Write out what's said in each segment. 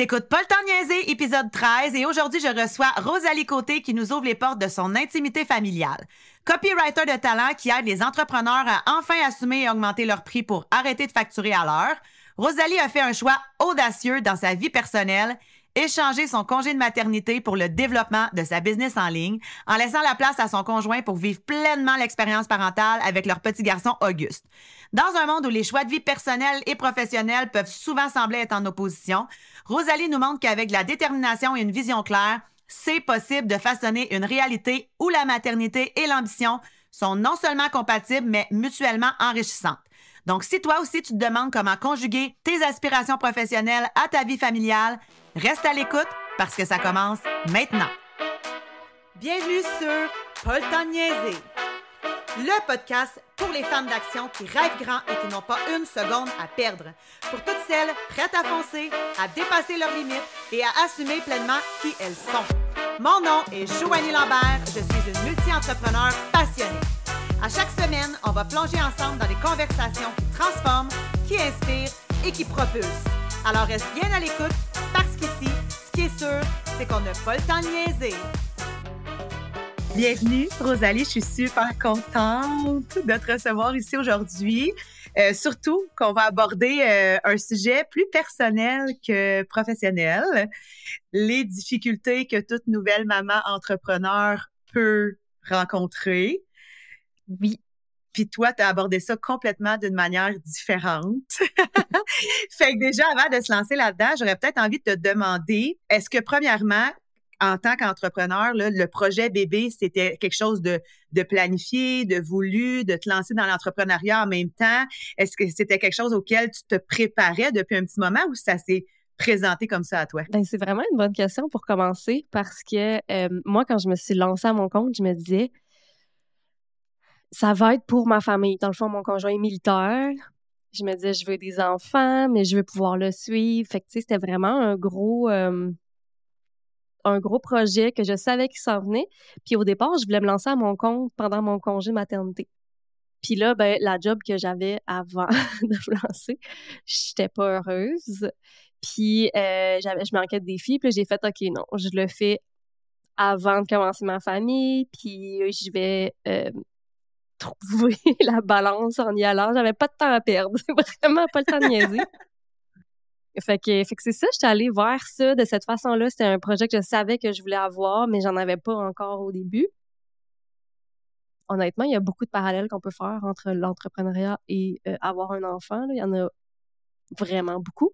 T'écoutes de niaiser, épisode 13, et aujourd'hui, je reçois Rosalie Côté qui nous ouvre les portes de son intimité familiale. Copywriter de talent qui aide les entrepreneurs à enfin assumer et augmenter leur prix pour arrêter de facturer à l'heure. Rosalie a fait un choix audacieux dans sa vie personnelle échanger son congé de maternité pour le développement de sa business en ligne, en laissant la place à son conjoint pour vivre pleinement l'expérience parentale avec leur petit garçon Auguste. Dans un monde où les choix de vie personnels et professionnels peuvent souvent sembler être en opposition, Rosalie nous montre qu'avec la détermination et une vision claire, c'est possible de façonner une réalité où la maternité et l'ambition sont non seulement compatibles, mais mutuellement enrichissantes. Donc, si toi aussi tu te demandes comment conjuguer tes aspirations professionnelles à ta vie familiale, reste à l'écoute parce que ça commence maintenant. Bienvenue sur Paul niaiser, le podcast pour les femmes d'action qui rêvent grand et qui n'ont pas une seconde à perdre. Pour toutes celles prêtes à foncer, à dépasser leurs limites et à assumer pleinement qui elles sont. Mon nom est Joanie Lambert, je suis une multi-entrepreneur passionnée. À chaque semaine, on va plonger ensemble dans des conversations qui transforment, qui inspirent et qui propulsent. Alors reste bien à l'écoute parce qu'ici, ce qui est sûr, c'est qu'on n'a pas le temps de niaiser. Bienvenue, Rosalie. Je suis super contente de te recevoir ici aujourd'hui. Euh, surtout qu'on va aborder euh, un sujet plus personnel que professionnel, les difficultés que toute nouvelle maman entrepreneur peut rencontrer. Oui. Puis toi, tu as abordé ça complètement d'une manière différente. fait que déjà, avant de se lancer là-dedans, j'aurais peut-être envie de te demander, est-ce que premièrement, en tant qu'entrepreneur, le projet bébé, c'était quelque chose de, de, planifié, de voulu, de te lancer dans l'entrepreneuriat en même temps? Est-ce que c'était quelque chose auquel tu te préparais depuis un petit moment ou ça s'est présenté comme ça à toi? Ben, c'est vraiment une bonne question pour commencer parce que euh, moi, quand je me suis lancée à mon compte, je me disais, ça va être pour ma famille. Dans le fond, mon conjoint est militaire. Je me disais, je veux des enfants, mais je veux pouvoir le suivre. Fait que, tu sais, c'était vraiment un gros, euh, un gros projet que je savais qu'il s'en venait. Puis au départ, je voulais me lancer à mon compte pendant mon congé maternité. Puis là, ben, la job que j'avais avant de me lancer, j'étais pas heureuse. Puis euh, j'avais, je manquais de défis. Puis j'ai fait, OK, non, je le fais avant de commencer ma famille. Puis je vais euh, trouver la balance en y allant. J'avais pas de temps à perdre. Vraiment pas le temps de niaiser. Fait que, c'est ça, j'étais allée vers ça de cette façon-là. C'était un projet que je savais que je voulais avoir, mais j'en avais pas encore au début. Honnêtement, il y a beaucoup de parallèles qu'on peut faire entre l'entrepreneuriat et euh, avoir un enfant. Il y en a vraiment beaucoup.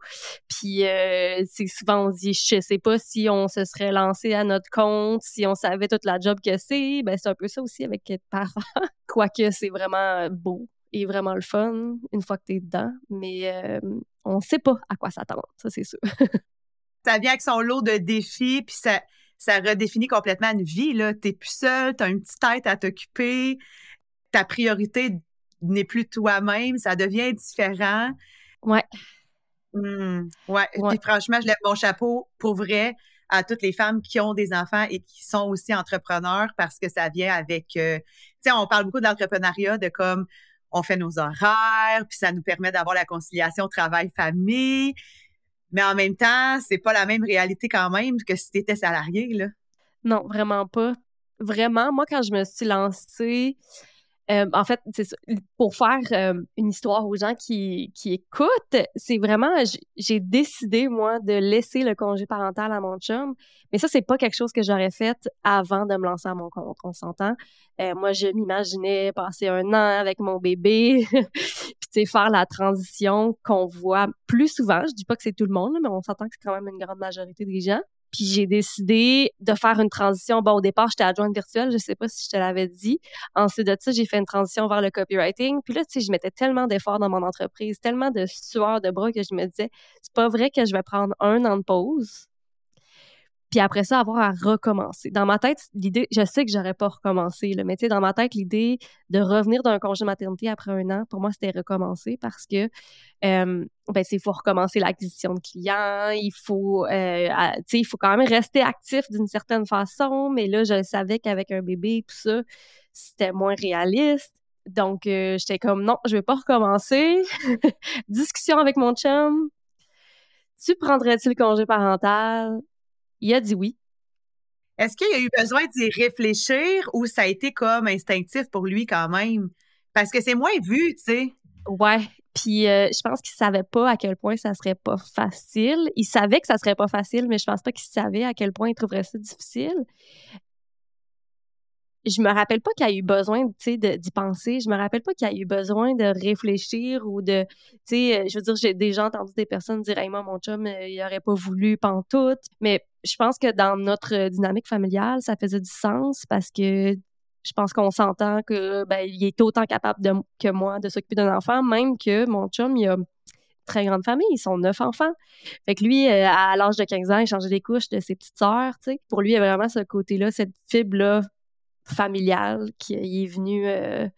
Puis euh, c'est souvent on se dit je sais pas si on se serait lancé à notre compte, si on savait toute la job que c'est, ben c'est un peu ça aussi avec être parent. Quoique c'est vraiment beau et vraiment le fun une fois que tu es dedans, mais euh, on sait pas à quoi s'attendre, ça c'est sûr. ça vient avec son lot de défis puis ça ça redéfinit complètement une vie là, t'es plus seul, t'as une petite tête à t'occuper, ta priorité n'est plus toi-même, ça devient différent. Ouais. Mmh. ouais. Puis franchement, je lève mon chapeau pour vrai à toutes les femmes qui ont des enfants et qui sont aussi entrepreneurs parce que ça vient avec, euh, tu sais, on parle beaucoup de l'entrepreneuriat, de comme on fait nos horaires, puis ça nous permet d'avoir la conciliation travail-famille. Mais en même temps, c'est pas la même réalité quand même que si tu étais salarié, là. Non, vraiment pas. Vraiment, moi, quand je me suis lancée, euh, en fait, c'est pour faire euh, une histoire aux gens qui, qui écoutent, c'est vraiment, j'ai décidé, moi, de laisser le congé parental à mon chum. Mais ça, c'est pas quelque chose que j'aurais fait avant de me lancer à mon compte, on s'entend. Euh, moi, je m'imaginais passer un an avec mon bébé, puis faire la transition qu'on voit plus souvent. Je dis pas que c'est tout le monde, mais on s'entend que c'est quand même une grande majorité des gens. Puis j'ai décidé de faire une transition. Bon, au départ, j'étais adjointe virtuelle, je sais pas si je te l'avais dit. Ensuite de ça, j'ai fait une transition vers le copywriting. Puis là, tu sais, je mettais tellement d'efforts dans mon entreprise, tellement de sueur de bras que je me disais, c'est pas vrai que je vais prendre un an de pause puis après ça, avoir à recommencer. Dans ma tête, l'idée, je sais que j'aurais pas recommencé, là, mais tu sais, dans ma tête, l'idée de revenir d'un congé maternité après un an, pour moi, c'était recommencer parce que, ben, il faut recommencer l'acquisition de clients, il faut, euh, tu sais, il faut quand même rester actif d'une certaine façon, mais là, je savais qu'avec un bébé, tout ça, c'était moins réaliste. Donc, euh, j'étais comme, non, je vais pas recommencer. Discussion avec mon chum, tu prendrais-tu le congé parental? Il a dit oui. Est-ce qu'il a eu besoin d'y réfléchir ou ça a été comme instinctif pour lui quand même? Parce que c'est moins vu, tu sais. Ouais. Puis euh, je pense qu'il savait pas à quel point ça serait pas facile. Il savait que ça serait pas facile, mais je pense pas qu'il savait à quel point il trouverait ça difficile je me rappelle pas qu'il a eu besoin, tu sais, d'y penser. Je me rappelle pas qu'il y a eu besoin de réfléchir ou de, tu sais, euh, je veux dire, j'ai déjà entendu des personnes dire, hey, moi, mon chum, euh, il aurait pas voulu pantoute. Mais je pense que dans notre dynamique familiale, ça faisait du sens parce que je pense qu'on s'entend que, ben, il est autant capable que moi de s'occuper d'un enfant, même que mon chum, il a très grande famille, ils sont neuf enfants. Fait que lui, euh, à l'âge de 15 ans, il changeait les couches de ses petites sœurs, tu sais. Pour lui, il y a vraiment ce côté-là, cette fibre-là familial qui est venu. Euh,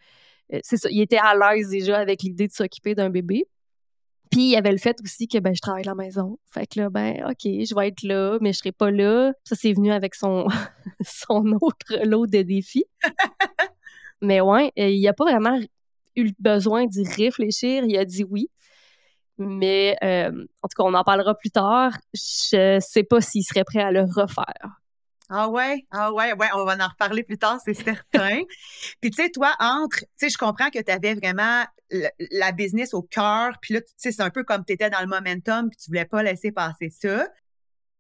euh, c'est ça, il était à l'aise déjà avec l'idée de s'occuper d'un bébé. Puis il y avait le fait aussi que ben je travaille à la maison. Fait que là ben OK, je vais être là, mais je serai pas là. Ça c'est venu avec son son autre lot de défis. mais ouais, euh, il a pas vraiment eu besoin d'y réfléchir, il a dit oui. Mais en tout cas, on en parlera plus tard. Je sais pas s'il serait prêt à le refaire. Ah ouais, ah ouais, ouais, on va en reparler plus tard, c'est certain. puis tu sais, toi, entre, tu sais, je comprends que tu avais vraiment la, business au cœur, puis là, tu sais, c'est un peu comme tu étais dans le momentum, puis tu voulais pas laisser passer ça.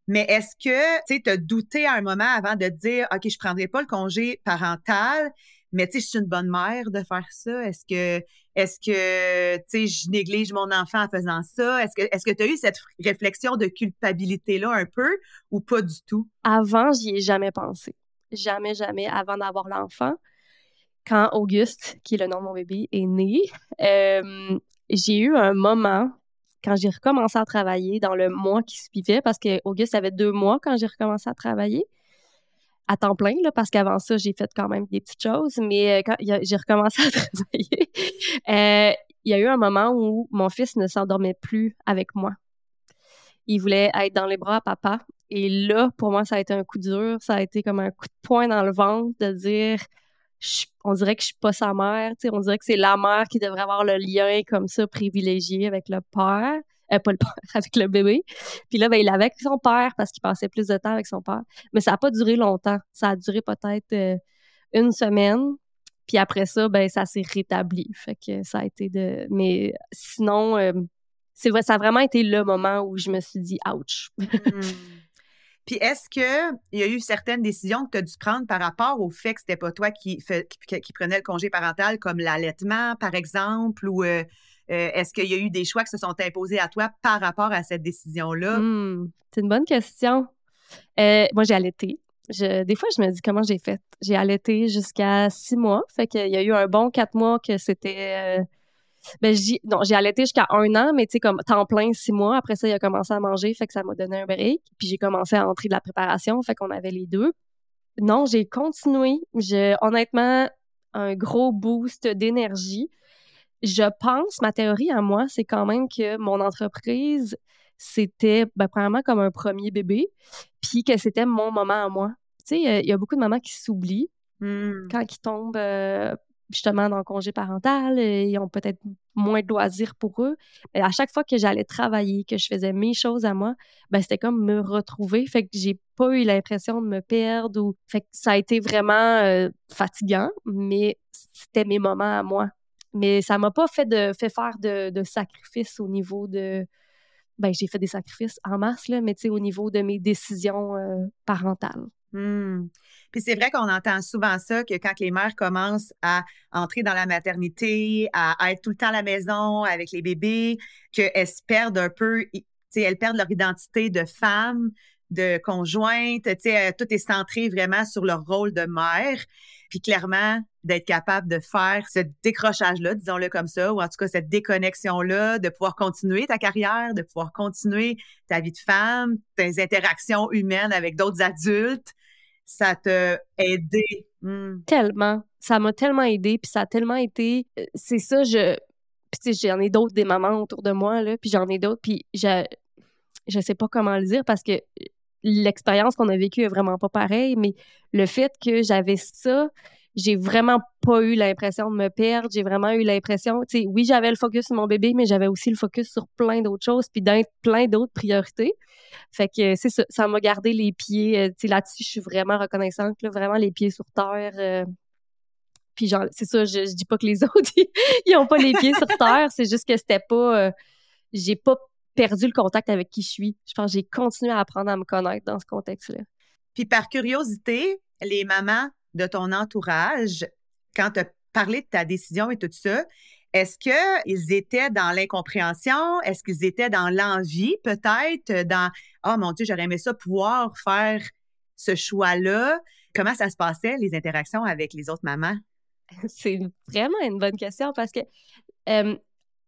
Mais est-ce que, tu sais, tu as douté à un moment avant de te dire, OK, je prendrai pas le congé parental, mais tu sais, je suis une bonne mère de faire ça. Est-ce que, est-ce que, tu sais, je néglige mon enfant en faisant ça? Est-ce que, est-ce que tu as eu cette réflexion de culpabilité-là un peu ou pas du tout? Avant, j'y ai jamais pensé. Jamais, jamais avant d'avoir l'enfant. Quand Auguste, qui est le nom de mon bébé, est né, euh, j'ai eu un moment quand j'ai recommencé à travailler dans le mois qui suivait, parce que Auguste avait deux mois quand j'ai recommencé à travailler à temps plein, là, parce qu'avant ça, j'ai fait quand même des petites choses, mais euh, quand j'ai recommencé à travailler, euh, il y a eu un moment où mon fils ne s'endormait plus avec moi. Il voulait être dans les bras à papa. Et là, pour moi, ça a été un coup dur. Ça a été comme un coup de poing dans le ventre de dire, on dirait que je suis pas sa mère. On dirait que c'est la mère qui devrait avoir le lien comme ça privilégié avec le père. Euh, pas le père, avec le bébé. Puis là, ben, il avait avec son père parce qu'il passait plus de temps avec son père. Mais ça n'a pas duré longtemps. Ça a duré peut-être euh, une semaine. Puis après ça, ben, ça s'est rétabli. Fait que ça a été de. Mais sinon, euh, c'est vrai, ça a vraiment été le moment où je me suis dit, ouch. Hmm. Puis est-ce qu'il y a eu certaines décisions que tu as dû prendre par rapport au fait que c'était pas toi qui, prenais le congé parental, comme l'allaitement, par exemple, ou est-ce qu'il y a eu des choix qui se sont imposés à toi par rapport à cette décision-là? Hmm, c'est une bonne question. Euh, moi, j'ai allaité. des fois, je me dis comment j'ai fait. J'ai allaité jusqu'à six mois. Fait qu'il y a eu un bon quatre mois que c'était. Euh, ben, non, j'ai allaité jusqu'à un an, mais tu sais, comme temps plein, six mois. Après ça, il a commencé à manger, fait que ça m'a donné un break. Puis j'ai commencé à entrer de la préparation, fait qu'on avait les deux. Non, j'ai continué. J'ai honnêtement un gros boost d'énergie je pense, ma théorie à moi, c'est quand même que mon entreprise, c'était ben, premièrement comme un premier bébé, puis que c'était mon moment à moi. Tu sais, il y, a beaucoup de mamans qui s'oublient mmh. quand ils tombent euh, justement dans le congé parental, euh, ils ont peut-être moins de loisirs pour eux. Mais à chaque fois que j'allais travailler, que je faisais mes choses à moi, ben c'était comme me retrouver. Fait que j'ai pas eu l'impression de me perdre ou fait que ça a été vraiment euh, fatigant, mais c'était mes moments à moi. Mais ça m'a pas fait de fait faire de, de sacrifices au niveau de ben j'ai fait des sacrifices en masse là, mais au niveau de mes décisions euh, parentales. Mmh. Puis c'est vrai qu'on entend souvent ça, que quand les mères commencent à entrer dans la maternité, à, être tout le temps à la maison avec les bébés, qu'elles se perdent un peu, tu elles perdent leur identité de femme, de conjointe, tu sais, euh, tout est centré vraiment sur leur rôle de mère. Puis clairement, d'être capable de faire ce décrochage-là, disons-le comme ça, ou en tout cas cette déconnexion-là, de pouvoir continuer ta carrière, de pouvoir continuer ta vie de femme, tes interactions humaines avec d'autres adultes, ça t'a aidé. Hmm. Tellement. Ça m'a tellement aidé, puis ça a tellement été... Euh, c'est ça, je... Puis j'en ai d'autres des mamans autour de moi, là, puis j'en ai d'autres, puis je... Je sais pas comment le dire parce que l'expérience qu'on a vécue est vraiment pas pareille, mais le fait que j'avais ça, j'ai vraiment pas eu l'impression de me perdre. J'ai vraiment eu l'impression, tu sais, oui, j'avais le focus sur mon bébé, mais j'avais aussi le focus sur plein d'autres choses, puis plein d'autres priorités. Fait que c'est ça, ça m'a gardé les pieds, euh, tu sais, là-dessus, je suis vraiment reconnaissante, là, vraiment les pieds sur terre. Euh. puis genre, c'est ça, je, dis pas que les autres, ils ont pas les pieds sur terre, c'est juste que c'était pas, euh, j'ai pas perdu le contact avec qui je suis. Je pense que j'ai continué à apprendre à me connaître dans ce contexte-là. Puis par curiosité, les mamans de ton entourage, quand tu as parlé de ta décision et tout ça, est-ce qu'ils étaient dans l'incompréhension? Est-ce qu'ils étaient dans l'envie, peut-être? Dans Oh mon Dieu, j'aurais aimé ça pouvoir faire ce choix-là. Comment ça se passait, les interactions avec les autres mamans? C'est vraiment une bonne question parce que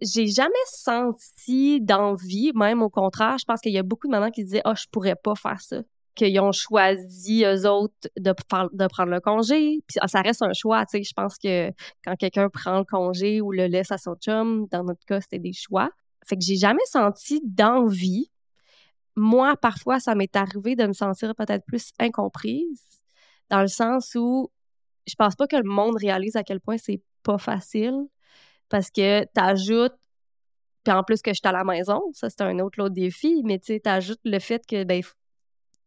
j'ai jamais senti d'envie, même au contraire. Je pense qu'il y a beaucoup de mamans qui disaient Oh, je pourrais pas faire ça qu'ils ont choisi, eux autres, de, de prendre le congé. Puis ah, ça reste un choix, tu sais. Je pense que quand quelqu'un prend le congé ou le laisse à son chum, dans notre cas, c'était des choix. Fait que j'ai jamais senti d'envie. Moi, parfois, ça m'est arrivé de me sentir peut-être plus incomprise, dans le sens où je pense pas que le monde réalise à quel point c'est pas facile, parce que t'ajoutes puis en plus que je suis à la maison, ça c'est un autre autre défi, mais tu sais, t'ajoutes le fait que ben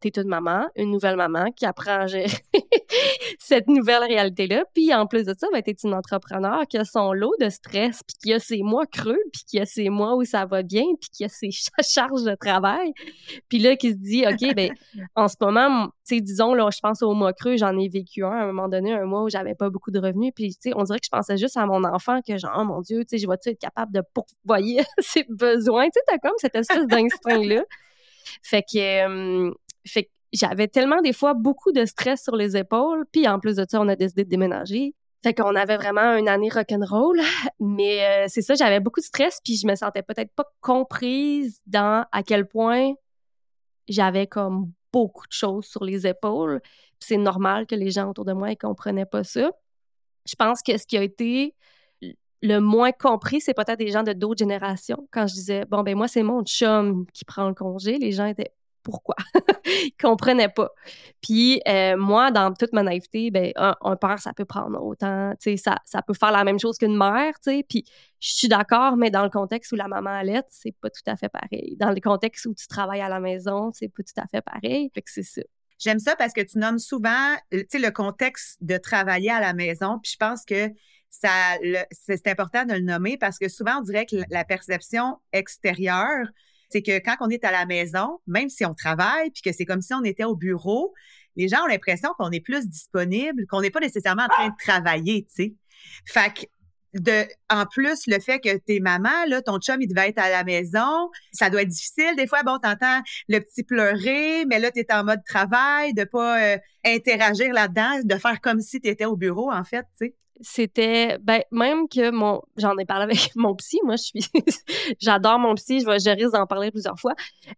une maman, une nouvelle maman qui apprend à gérer cette nouvelle réalité-là. Puis en plus de ça, ben, t'es une entrepreneur qui a son lot de stress, puis qui a ses mois creux, puis qui a ses mois où ça va bien, puis qui a ses charges de travail. Puis là, qui se dit, OK, ben en ce moment, tu sais, disons, là, je pense au mois creux, j'en ai vécu un à un moment donné, un mois où j'avais pas beaucoup de revenus. Puis, tu sais, on dirait que je pensais juste à mon enfant, que genre, oh mon Dieu, tu sais, je vais-tu être capable de pourvoyer ses besoins? Tu sais, t'as comme cette espèce d'instinct-là. Fait que, j'avais tellement des fois beaucoup de stress sur les épaules, puis en plus de ça, on a décidé de déménager. Fait qu'on avait vraiment une année rock'n'roll, mais euh, c'est ça, j'avais beaucoup de stress, puis je me sentais peut-être pas comprise dans à quel point j'avais comme beaucoup de choses sur les épaules. C'est normal que les gens autour de moi ne comprenaient pas ça. Je pense que ce qui a été le moins compris, c'est peut-être des gens de d'autres générations. Quand je disais, bon, ben moi, c'est mon chum qui prend le congé, les gens étaient, pourquoi. Ils comprenaient pas. Puis euh, moi, dans toute ma naïveté, ben, un, père, ça peut prendre autant, ça, ça peut faire la même chose qu'une mère, tu sais. Puis je suis d'accord, mais dans le contexte où la maman allait, c'est pas tout à fait pareil. Dans le contexte où tu travailles à la maison, c'est pas tout à fait pareil. Fait que c'est ça. J'aime ça parce que tu nommes souvent, sais, le contexte de travailler à la maison. Puis je pense que ça, c'est important de le nommer parce que souvent, on dirait que la perception extérieure, c'est que quand on est à la maison, même si on travaille, puis que c'est comme si on était au bureau, les gens ont l'impression qu'on est plus disponible, qu'on n'est pas nécessairement en train de travailler, tu sais. Fait que en plus, le fait que tes mamans, là, ton chum, il devait être à la maison, ça doit être difficile. Des fois, bon, t'entends le petit pleurer, mais là, t'es en mode travail, de pas euh, interagir là-dedans, de faire comme si t'étais au bureau, en fait, tu sais c'était ben même que mon j'en ai parlé avec mon psy moi je suis j'adore mon psy je, je risque d'en parler plusieurs fois.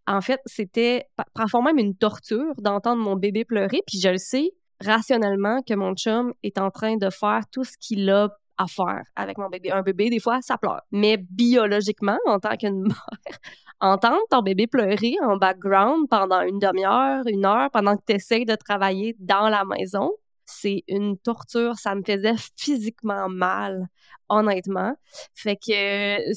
En fait c'était parfois même une torture d'entendre mon bébé pleurer puis je le sais rationnellement que mon chum est en train de faire tout ce qu'il a à faire avec mon bébé. Un bébé des fois ça pleure. Mais biologiquement en tant qu'une mère entendre ton bébé pleurer en background pendant une demi-heure une heure pendant que tu essaies de travailler dans la maison c'est une torture. Ça me faisait physiquement mal, honnêtement. Fait que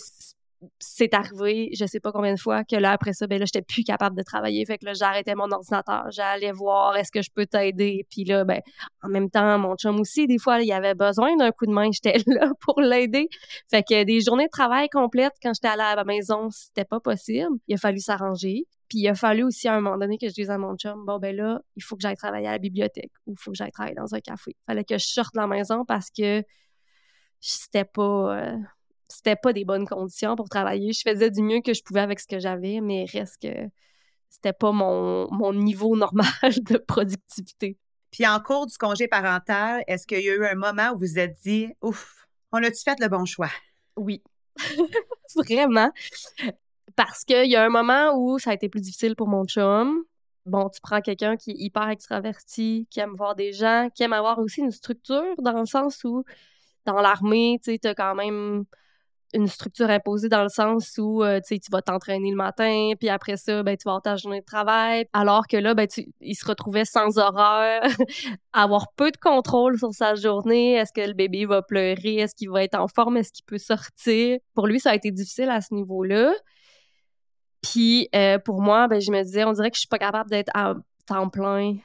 c'est arrivé, je sais pas combien de fois, que là, après ça, ben là, j'étais plus capable de travailler. Fait que là, j'arrêtais mon ordinateur. J'allais voir, est-ce que je peux t'aider? Puis là, ben, en même temps, mon chum aussi, des fois, il avait besoin d'un coup de main. J'étais là pour l'aider. Fait que des journées de travail complètes, quand j'étais à la maison, c'était pas possible. Il a fallu s'arranger. Puis il a fallu aussi à un moment donné que je dise à mon chum, bon ben là, il faut que j'aille travailler à la bibliothèque ou il faut que j'aille travailler dans un café. Il fallait que je sorte de la maison parce que c'était pas euh, c'était pas des bonnes conditions pour travailler. Je faisais du mieux que je pouvais avec ce que j'avais, mais reste que c'était pas mon, mon niveau normal de productivité. Puis en cours du congé parental, est-ce qu'il y a eu un moment où vous vous êtes dit, ouf, on a-tu fait le bon choix? Oui. Vraiment. Parce qu'il y a un moment où ça a été plus difficile pour mon chum. Bon, tu prends quelqu'un qui est hyper extraverti, qui aime voir des gens, qui aime avoir aussi une structure dans le sens où dans l'armée, tu sais, t'as quand même une structure imposée dans le sens où euh, tu vas t'entraîner le matin, puis après ça, ben, tu vas avoir ta journée de travail. Alors que là, ben, tu, il se retrouvait sans horaire, avoir peu de contrôle sur sa journée. Est-ce que le bébé va pleurer? Est-ce qu'il va être en forme? Est-ce qu'il peut sortir? Pour lui, ça a été difficile à ce niveau-là. Puis euh, pour moi, ben, je me disais, on dirait que je suis pas capable d'être à temps plein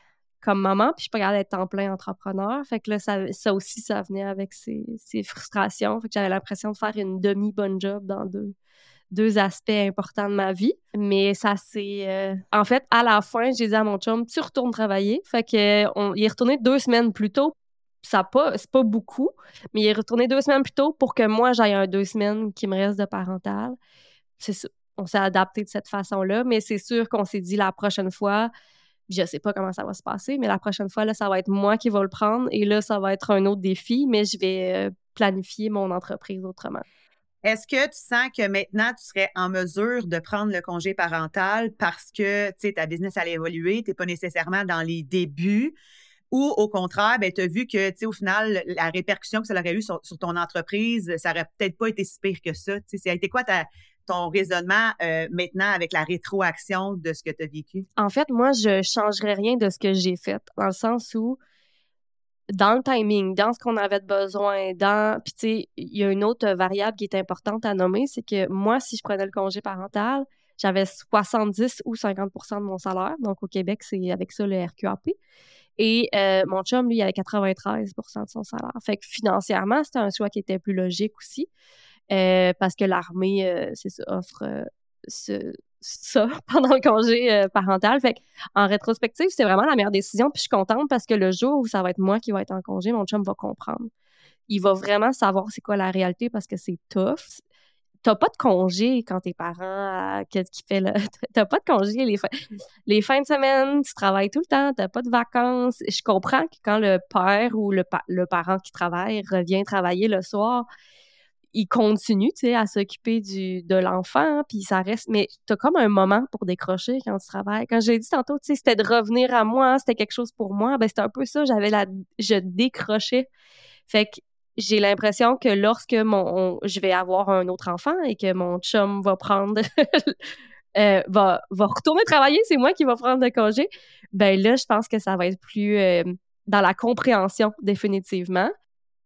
comme maman, puis je suis pas capable d'être plein entrepreneur. Fait que là, ça, aussi, ça venait avec ces, frustrations. Fait que j'avais l'impression de faire une demi-bonne job dans deux, deux aspects importants de ma vie. Mais ça, c'est... Euh, en fait, à la fin, j'ai dit à mon chum, tu retournes travailler. Fait que il est retourné deux semaines plus tôt. Ça pas, c'est pas beaucoup, mais il est retourné deux semaines plus tôt pour que moi, j'aille un deux semaines qui me reste de parental. C'est. On s'est adapté de cette façon-là, mais c'est sûr qu'on s'est dit la prochaine fois, je sais pas comment ça va se passer, mais la prochaine fois, là, ça va être moi qui vais le prendre et là, ça va être un autre défi, mais je vais euh, planifier mon entreprise autrement. Est-ce que tu sens que maintenant, tu serais en mesure de prendre le congé parental parce que, tu sais, ta business allait évoluer, tu n'es pas nécessairement dans les débuts? Ou au contraire, ben, tu as vu que, tu sais, au final, la répercussion que ça aurait eu sur, ton entreprise, ça aurait peut-être pas été si pire que ça. Tu sais, ça a été quoi ta, ton raisonnement euh, maintenant avec la rétroaction de ce que tu as vécu? En fait, moi, je changerais rien de ce que j'ai fait, dans le sens où, dans le timing, dans ce qu'on avait besoin, dans. Puis, tu sais, il y a une autre variable qui est importante à nommer, c'est que moi, si je prenais le congé parental, j'avais 70 ou 50% de mon salaire. Donc, au Québec, c'est avec ça le RQAP. Et euh, mon chum, lui, il avait 93% de son salaire. Fait que financièrement, c'était un choix qui était plus logique aussi. Euh, parce que l'armée, euh, offre euh, ça pendant le congé parental. Fait en rétrospective, c'est vraiment la meilleure décision. Puis je suis contente parce que le jour où ça va être moi qui va être en congé, mon chum va comprendre. Il va vraiment savoir c'est quoi la réalité parce que c'est tough. T'as pas de congé quand tes parents, qu'est-ce qu'il fait là? T'as pas de congé les, les fins de semaine, tu travailles tout le temps, t'as pas de vacances. Je comprends que quand le père ou le parent qui travaille revient travailler le soir, il continue, tu sais, à s'occuper du de l'enfant, puis ça reste. Mais t'as comme un moment pour décrocher quand tu travailles. Quand j'ai dit tantôt, tu sais, c'était de revenir à moi, c'était quelque chose pour moi. Ben c'était un peu ça. J'avais la, je décrochais. Fait que j'ai l'impression que lorsque mon, je vais avoir un autre enfant et que mon chum va prendre, euh, va, va retourner travailler, c'est moi qui va prendre le congé. Ben là, je pense que ça va être plus euh, dans la compréhension définitivement.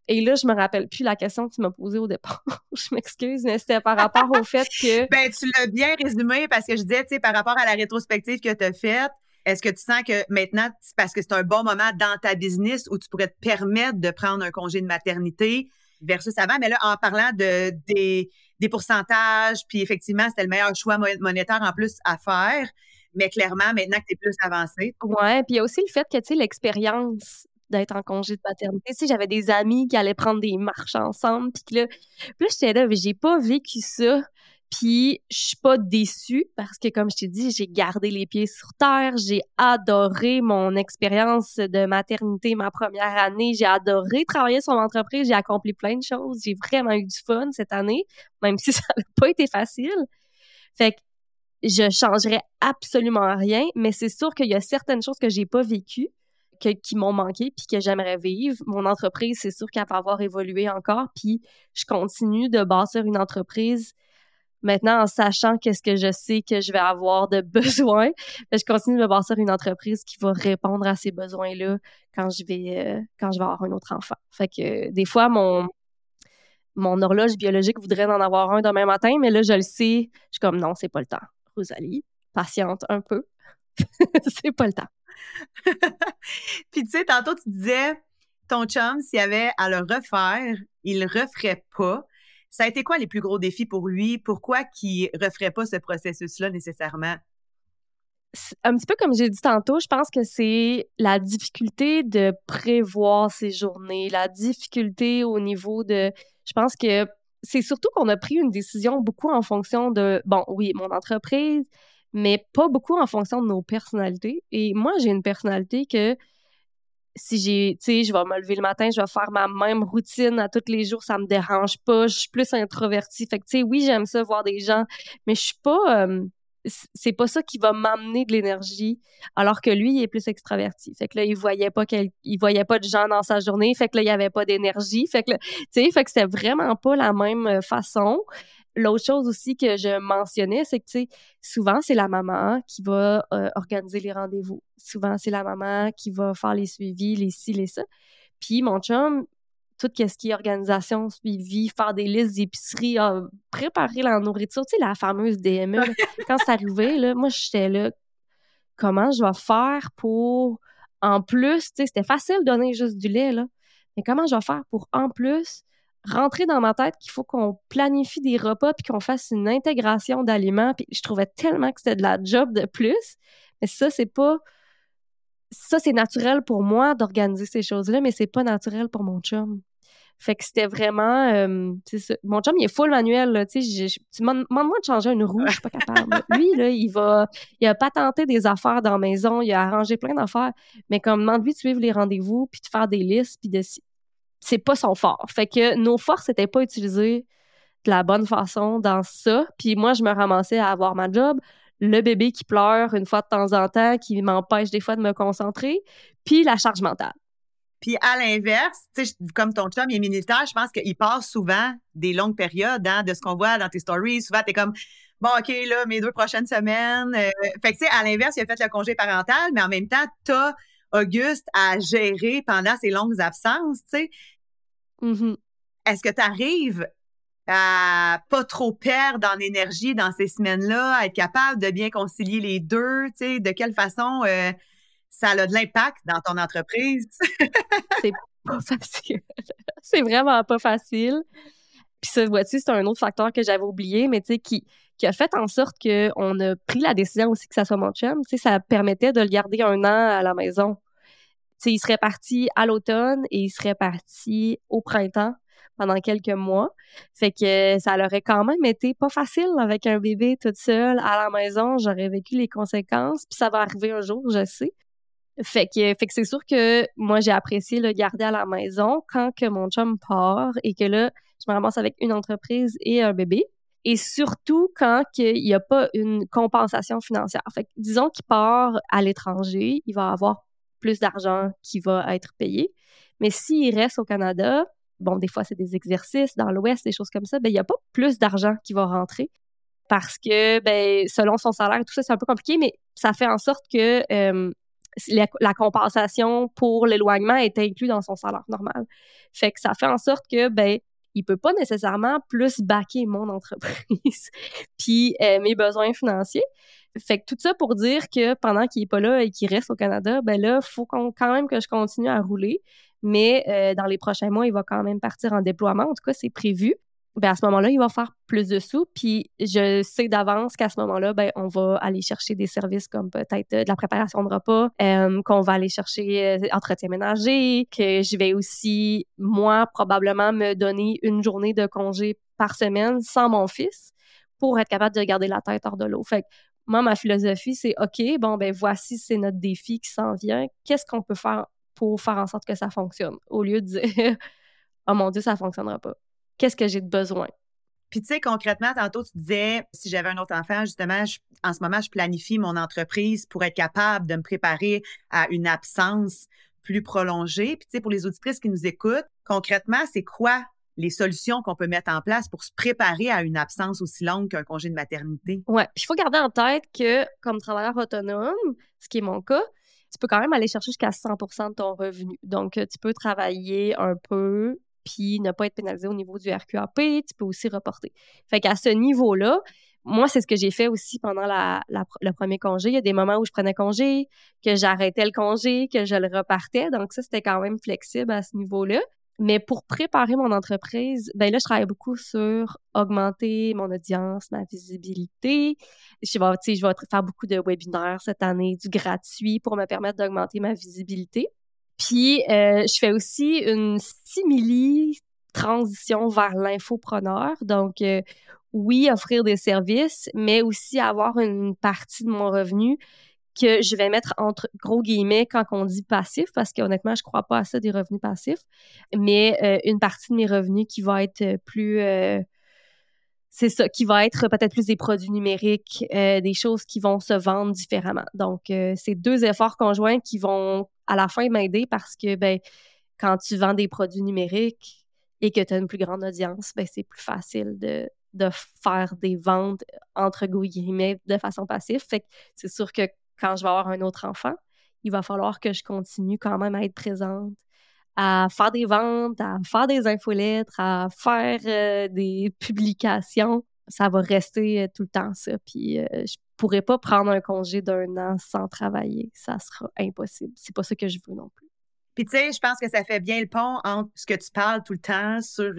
Et là, je me rappelle plus la question que tu m'as posée au départ. je m'excuse, mais c'était par rapport au fait que. ben, tu l'as bien résumé parce que je disais, tu sais, par rapport à la rétrospective que tu as faite, est-ce que tu sens que maintenant, parce que c'est un bon moment dans ta business où tu pourrais te permettre de prendre un congé de maternité versus avant, mais là, en parlant de, des, des pourcentages, puis effectivement, c'était le meilleur choix monétaire en plus à faire, mais clairement, maintenant que tu es plus avancé. Ouais, puis il y a aussi le fait que, tu sais, l'expérience d'être en congé de paternité. Tu sais, j'avais des amis qui allaient prendre des marches ensemble, puis là, puis là j'étais là, mais j'ai pas vécu ça. Puis je suis pas déçue parce que comme je t'ai dit, j'ai gardé les pieds sur terre, j'ai adoré mon expérience de maternité ma première année, j'ai adoré travailler sur mon entreprise, j'ai accompli plein de choses, j'ai vraiment eu du fun cette année, même si ça n'a pas été facile. Fait que je changerais absolument rien, mais c'est sûr qu'il y a certaines choses que j'ai pas vécues qui m'ont manqué puis que j'aimerais vivre. Mon entreprise, c'est sûr qu'elle va avoir évolué encore, puis je continue de bâtir une entreprise maintenant en sachant qu'est-ce que je sais que je vais avoir de besoin. Je continue de bâtir une entreprise qui va répondre à ces besoins-là quand je vais euh, quand je vais avoir un autre enfant. Fait que des fois mon mon horloge biologique voudrait en avoir un demain matin, mais là je le sais, je suis comme non, c'est pas le temps. Rosalie, patiente un peu. c'est pas le temps. Puis tu sais, tantôt tu disais, ton chum, s'il avait à le refaire, il referait pas. Ça a été quoi les plus gros défis pour lui? Pourquoi qu'il referait pas ce processus-là nécessairement? Un petit peu comme j'ai dit tantôt, je pense que c'est la difficulté de prévoir ses journées, la difficulté au niveau de... Je pense que c'est surtout qu'on a pris une décision beaucoup en fonction de, bon, oui, mon entreprise, mais pas beaucoup en fonction de nos personnalités. Et moi, j'ai une personnalité que si j'ai, tu sais, je vais me lever le matin, je vais faire ma même routine à tous les jours, ça me dérange pas, je suis plus introvertie. Fait que, tu sais, oui, j'aime ça voir des gens, mais je suis pas, c'est pas ça qui va m'amener de l'énergie, alors que lui, il est plus extraverti. Fait que là, il voyait pas qu'il voyait pas de gens dans sa journée, fait que là, il y avait pas d'énergie. Fait que tu sais, fait que c'était vraiment pas la même façon. L'autre chose aussi que je mentionnais, c'est que, tu sais, souvent, c'est la maman qui va euh, organiser les rendez-vous. Souvent, c'est la maman qui va faire les suivis, les ci, les ça. Puis mon chum, tout ce qui est organisation, suivi, faire des listes d'épicerie, préparer la nourriture, tu sais, la fameuse DME. quand c'est arrivé, là, moi, j'étais là, comment je vais faire pour, en plus, tu sais, c'était facile de donner juste du lait, là, mais comment je vais faire pour, en plus, rentrer dans ma tête qu'il faut qu'on planifie des repas puis qu'on fasse une intégration d'aliments. Puis je trouvais tellement que c'était de la job de plus. Mais ça, c'est pas ça, c'est naturel pour moi d'organiser ces choses-là, mais c'est pas naturel pour mon chum. Fait que c'était vraiment. Euh, mon chum, il est full manuel. tu demandes-moi de changer une roue, je suis pas capable. Lui, là, il va. Il a patenté des affaires dans la maison, il a arrangé plein d'affaires. Mais comme demande-lui de suivre les rendez-vous, puis de faire des listes, puis de. C'est pas son fort. Fait que nos forces n'étaient pas utilisées de la bonne façon dans ça. Puis moi, je me ramassais à avoir ma job le bébé qui pleure une fois de temps en temps, qui m'empêche des fois de me concentrer, puis la charge mentale. Puis à l'inverse, comme ton chum est militaire, je pense qu'il passe souvent des longues périodes hein, de ce qu'on voit dans tes stories. Souvent, tu es comme bon, OK, là, mes deux prochaines semaines. Euh, fait que, tu sais, à l'inverse, il a fait le congé parental, mais en même temps, tu as Auguste à gérer pendant ces longues absences, tu sais. Mm-hmm. Est-ce que tu arrives à pas trop perdre en énergie dans ces semaines-là, à être capable de bien concilier les deux, tu sais, de quelle façon euh, ça a de l'impact dans ton entreprise? c'est pas facile. c'est vraiment pas facile. Puis ça, vois-tu, c'est un autre facteur que j'avais oublié, mais tu sais, qui, qui a fait en sorte qu'on a pris la décision aussi que ça soit mon chum. Tu ça permettait de le garder un an à la maison. Tu il serait parti à l'automne et il serait parti au printemps pendant quelques mois. Fait que ça leur aurait quand même été pas facile avec un bébé toute seule à la maison. J'aurais vécu les conséquences, puis ça va arriver un jour, je sais. Fait que, fait que c'est sûr que moi, j'ai apprécié le garder à la maison quand que mon chum part et que là, je me ramasse avec une entreprise et un bébé. Et surtout quand il n'y a pas une compensation financière. Fait que, disons qu'il part à l'étranger, il va avoir plus d'argent qui va être payé. Mais s'il reste au Canada, bon, des fois, c'est des exercices dans l'Ouest, des choses comme ça, ben, il n'y a pas plus d'argent qui va rentrer parce que, ben, selon son salaire tout ça, c'est un peu compliqué, mais ça fait en sorte que la, compensation pour l'éloignement est inclus dans son salaire normal. Fait que ça fait en sorte que, ben, il peut pas nécessairement plus baquer mon entreprise puis euh, mes besoins financiers. Fait que tout ça pour dire que pendant qu'il est pas là et qu'il reste au Canada, ben là, faut quand même que je continue à rouler mais euh, dans les prochains mois, il va quand même partir en déploiement. En tout cas, c'est prévu. Ben, à ce moment-là, il va faire plus de sous. Puis je sais d'avance qu'à ce moment-là, ben, on va aller chercher des services comme peut-être euh, de la préparation de repas, euh, qu'on va aller chercher entretien ménager, que je vais aussi, moi, probablement me donner une journée de congé par semaine sans mon fils pour être capable de garder la tête hors de l'eau. Fait que moi, ma philosophie, c'est OK, bon, ben voici, c'est notre défi qui s'en vient. Qu'est-ce qu'on peut faire pour faire en sorte que ça fonctionne, au lieu de dire Oh mon Dieu, ça ne fonctionnera pas. Qu'est-ce que j'ai de besoin? Puis tu sais, concrètement, tantôt, tu disais, si j'avais un autre enfant, justement, en ce moment, je planifie mon entreprise pour être capable de me préparer à une absence plus prolongée. Puis tu sais, pour les auditrices qui nous écoutent, concrètement, c'est quoi les solutions qu'on peut mettre en place pour se préparer à une absence aussi longue qu'un congé de maternité? Oui, puis il faut garder en tête que comme travailleur autonome, ce qui est mon cas, tu peux quand même aller chercher jusqu'à 100% de ton revenu. Donc, euh, tu peux travailler un peu, puis ne pas être pénalisé au niveau du RQAP, tu peux aussi reporter. Fait qu'à ce niveau-là, moi, c'est ce que j'ai fait aussi pendant le premier congé. Il y a des moments où je prenais congé, que j'arrêtais le congé, que je le repartais. Donc, ça, c'était quand même flexible à ce niveau-là. Mais pour préparer mon entreprise, ben là, je travaille beaucoup sur augmenter mon audience, ma visibilité. Je vais, je vais faire beaucoup de webinaires cette année, du gratuit pour me permettre d'augmenter ma visibilité. Puis, euh, je fais aussi une simili transition vers l'infopreneur. Donc, euh, oui, offrir des services, mais aussi avoir une partie de mon revenu que je vais mettre entre gros guillemets quand on dit passif, parce qu'honnêtement, je crois pas à ça des revenus passifs, mais euh, une partie de mes revenus qui va être plus c'est ça, qui va être peut-être plus des produits numériques, des choses qui vont se vendre différemment. Donc, c'est deux efforts conjoints qui vont à la fin m'aider parce que, ben, quand tu vends des produits numériques et que tu as une plus grande audience, ben, c'est plus facile de, de faire des ventes, entre guillemets, de façon passive. Fait que c'est sûr que quand je vais avoir un autre enfant, il va falloir que je continue quand même à être présente, à faire des ventes, à faire des infolettres, à faire euh, des publications. Ça va rester euh, tout le temps ça. Puis euh, je pourrais pas prendre un congé d'un an sans travailler. Ça sera impossible. C'est pas ça que je veux non plus. Puis tu sais, je pense que ça fait bien le pont entre ce que tu parles tout le temps sur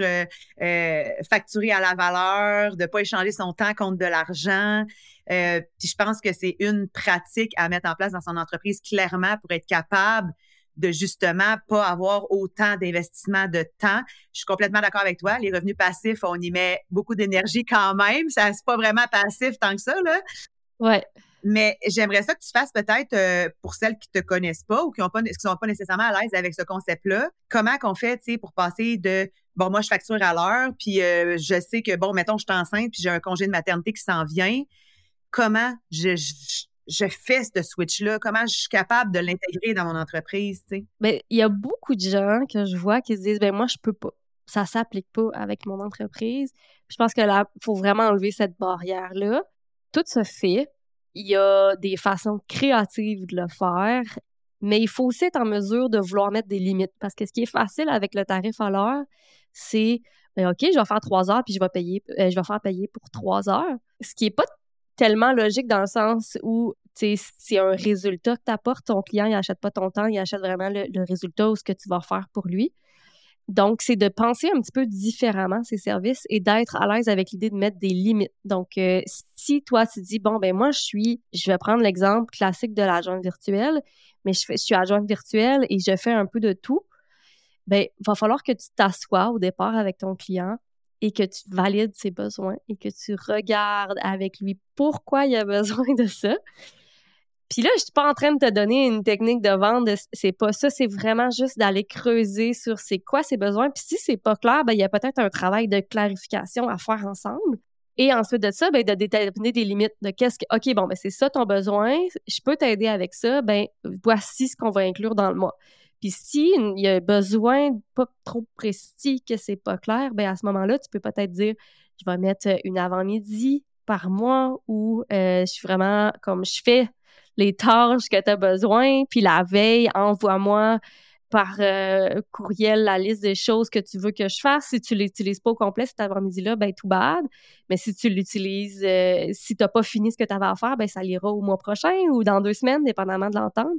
facturer à la valeur, de pas échanger son temps contre de l'argent. puis je pense que c'est une pratique à mettre en place dans son entreprise clairement pour être capable de justement pas avoir autant d'investissement de temps. Je suis complètement d'accord avec toi. Les revenus passifs, on y met beaucoup d'énergie quand même. Ça, c'est pas vraiment passif tant que ça, là. Ouais. Mais j'aimerais ça que tu fasses peut-être euh, pour celles qui te connaissent pas ou qui qui sont pas nécessairement à l'aise avec ce concept-là. Comment qu'on fait, tu sais, pour passer de bon, moi je facture à l'heure, puis euh, je sais que bon, mettons, je suis enceinte, puis j'ai un congé de maternité qui s'en vient. Comment je je fais ce switch-là? Comment je suis capable de l'intégrer dans mon entreprise? Tu sais? Ben, il y a beaucoup de gens que je vois qui se disent ben moi, je peux pas. Ça s'applique pas avec mon entreprise. je pense que là, faut vraiment enlever cette barrière-là. Tout se fait. Il y a des façons créatives de le faire, mais il faut aussi être en mesure de vouloir mettre des limites. Parce que ce qui est facile avec le tarif à l'heure, c'est ben, OK, je vais faire trois heures puis je vais payer, euh, je vais faire payer pour trois heures. Ce qui est pas tellement logique dans le sens où c'est un résultat que tu apportes. Ton client, il n'achète pas ton temps, il achète vraiment le, résultat ou ce que tu vas faire pour lui. Donc, c'est de penser un petit peu différemment ces services et d'être à l'aise avec l'idée de mettre des limites. Donc, euh, si toi, tu dis, bon, ben moi, je suis, je vais prendre l'exemple classique de l'agent virtuel, mais je, suis agent virtuel et je fais un peu de tout, ben, il va falloir que tu t'assoies au départ avec ton client et que tu valides ses besoins et que tu regardes avec lui pourquoi il a besoin de ça. Puis là, je suis pas en train de te donner une technique de vente, c'est pas ça, c'est vraiment juste d'aller creuser sur c'est quoi ses besoins. Puis si c'est pas clair, ben il y a peut-être un travail de clarification à faire ensemble. Et ensuite de ça, ben de déterminer des limites de qu'est-ce que OK, bon ben c'est ça ton besoin, je peux t'aider avec ça, ben voici ce qu'on va inclure dans le mois. Puis s'il y a besoin pas trop précis que c'est pas clair, ben à ce moment-là, tu peux peut-être dire je vais mettre une avant-midi par mois où euh, je suis vraiment comme je fais les tâches que tu as besoin, puis la veille, envoie-moi par euh, courriel la liste des choses que tu veux que je fasse. Si tu l'utilises pas au complet cet après-midi-là, ben tout bad. Mais si tu l'utilises, euh, si tu n'as pas fini ce que tu avais à faire, ben ça l'ira au mois prochain ou dans deux semaines, dépendamment de l'entente.